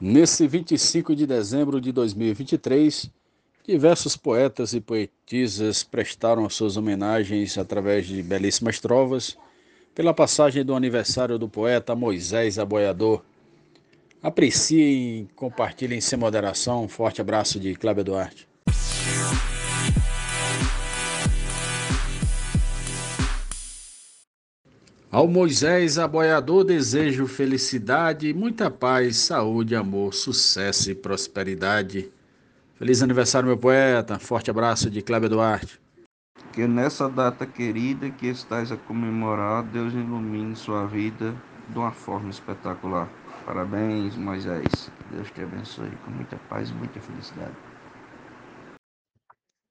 Nesse 25 de dezembro de 2023, diversos poetas e poetisas prestaram suas homenagens através de belíssimas trovas pela passagem do aniversário do poeta Moisés Aboiador. Apreciem compartilhem sem moderação. Um forte abraço de Cláudio Duarte. Ao Moisés aboiador desejo felicidade, muita paz, saúde, amor, sucesso e prosperidade. Feliz aniversário, meu poeta. Forte abraço de Cléber Duarte. Que nessa data querida que estás a comemorar, Deus ilumine sua vida de uma forma espetacular. Parabéns, Moisés. Deus te abençoe com muita paz e muita felicidade.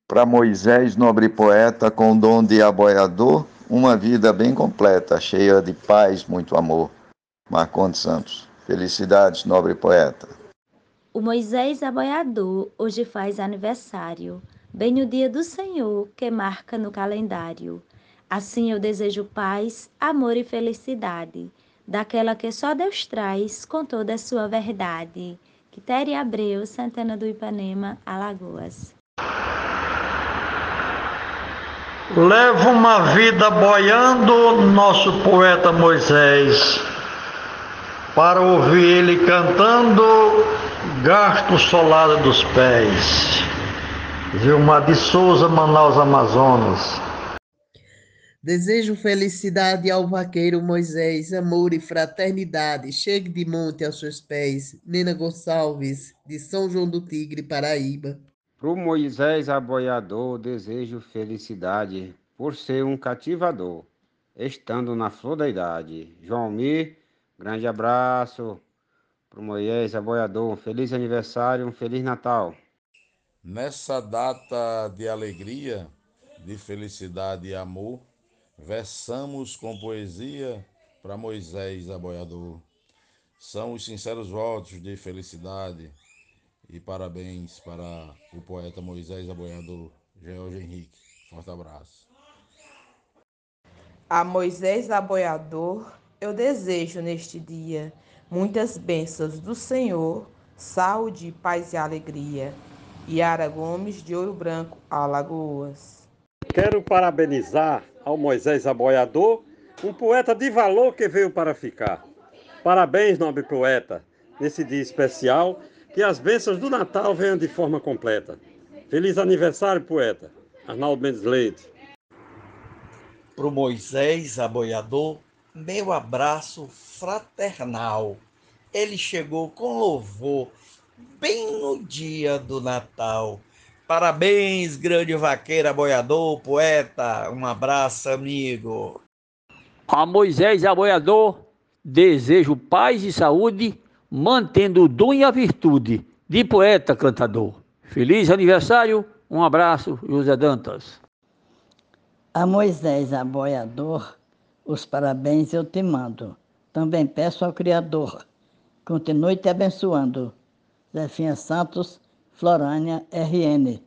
Para Moisés, nobre poeta, com dom de aboiador, uma vida bem completa, cheia de paz, muito amor. Marcondes Santos. Felicidades, nobre poeta. O Moisés aboiador hoje faz aniversário, bem o dia do Senhor que marca no calendário. Assim eu desejo paz, amor e felicidade, daquela que só Deus traz com toda a sua verdade. Quitéria Abreu, Santana do Ipanema, Alagoas. Leva uma vida boiando nosso poeta Moisés, para ouvir ele cantando, gasto solado dos pés. Vilmar de Souza, Manaus, Amazonas. Desejo felicidade ao vaqueiro Moisés, amor e fraternidade. Chegue de monte aos seus pés. Nena Gonçalves, de São João do Tigre, Paraíba. Pro Moisés aboiador, desejo felicidade, por ser um cativador, estando na flor da idade. João Mir, grande abraço. Pro Moisés aboiador, um feliz aniversário, um feliz Natal. Nessa data de alegria, de felicidade e amor, versamos com poesia para Moisés aboiador. São os sinceros votos de felicidade e parabéns para o poeta Moisés Aboiador, George Henrique. Forte abraço. A Moisés Aboiador, eu desejo neste dia muitas bênçãos do Senhor, saúde, paz e alegria. Yara Gomes, de Ouro Branco, Alagoas. Quero parabenizar ao Moisés Aboiador, um poeta de valor que veio para ficar. Parabéns, nobre poeta, nesse dia especial que as bênçãos do Natal venham de forma completa. Feliz aniversário, poeta. Arnaldo Mendes Leite. Pro Moisés Aboiador, meu abraço fraternal. Ele chegou com louvor, bem no dia do Natal. Parabéns, grande vaqueiro aboiador, poeta. Um abraço, amigo. A Moisés Aboiador, desejo paz e saúde mantendo o dom e a virtude de poeta cantador. Feliz aniversário, um abraço, José Dantas. A Moisés aboiador, os parabéns eu te mando. Também peço ao Criador, continue te abençoando. Zefinha Santos, Florânia, RN.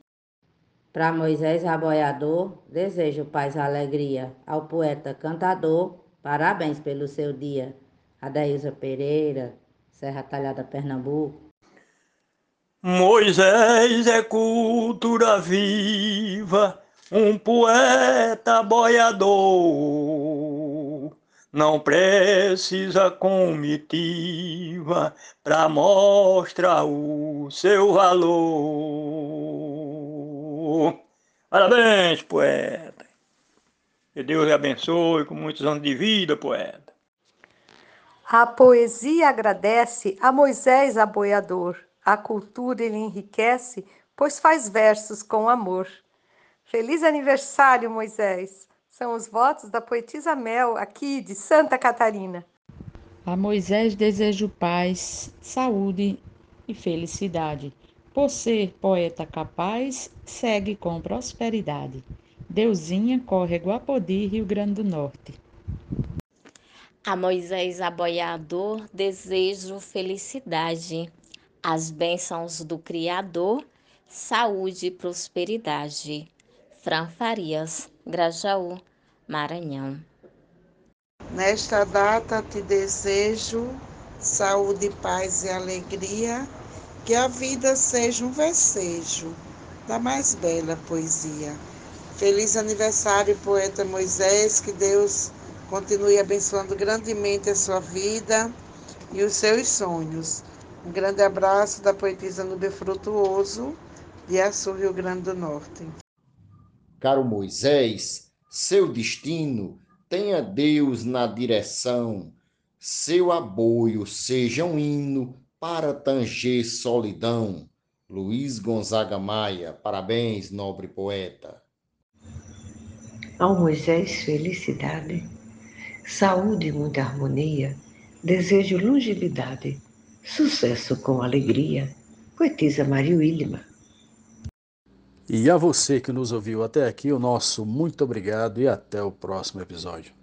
Para Moisés aboiador, desejo paz e alegria. Ao poeta cantador, parabéns pelo seu dia. Adaísa Pereira, Serra Talhada, Pernambuco. Moisés é cultura viva, um poeta boiador. Não precisa comitiva para mostrar o seu valor. Parabéns, poeta. Que Deus lhe abençoe com muitos anos de vida, poeta. A poesia agradece a Moisés aboiador. A cultura ele enriquece, pois faz versos com amor. Feliz aniversário, Moisés! São os votos da poetisa Mel, aqui de Santa Catarina. A Moisés desejo paz, saúde e felicidade. Por ser poeta capaz, segue com prosperidade. Deusinha, córrego Apodi, Rio Grande do Norte. A Moisés aboiador desejo felicidade, as bênçãos do Criador, saúde e prosperidade. Fran Farias, Grajaú, Maranhão. Nesta data te desejo saúde, paz e alegria, que a vida seja um versejo da mais bela poesia. Feliz aniversário, poeta Moisés, que Deus continue abençoando grandemente a sua vida e os seus sonhos. Um grande abraço da poetisa Nube Frutuoso, de Açu, Rio Grande do Norte. Caro Moisés, seu destino tenha Deus na direção, seu aboio seja um hino para tanger solidão. Luiz Gonzaga Maia, parabéns, nobre poeta. Ao Moisés, felicidade, saúde e muita harmonia, desejo longevidade, sucesso com alegria. Poetisa Maria Wilma. E a você que nos ouviu até aqui, o nosso muito obrigado e até o próximo episódio.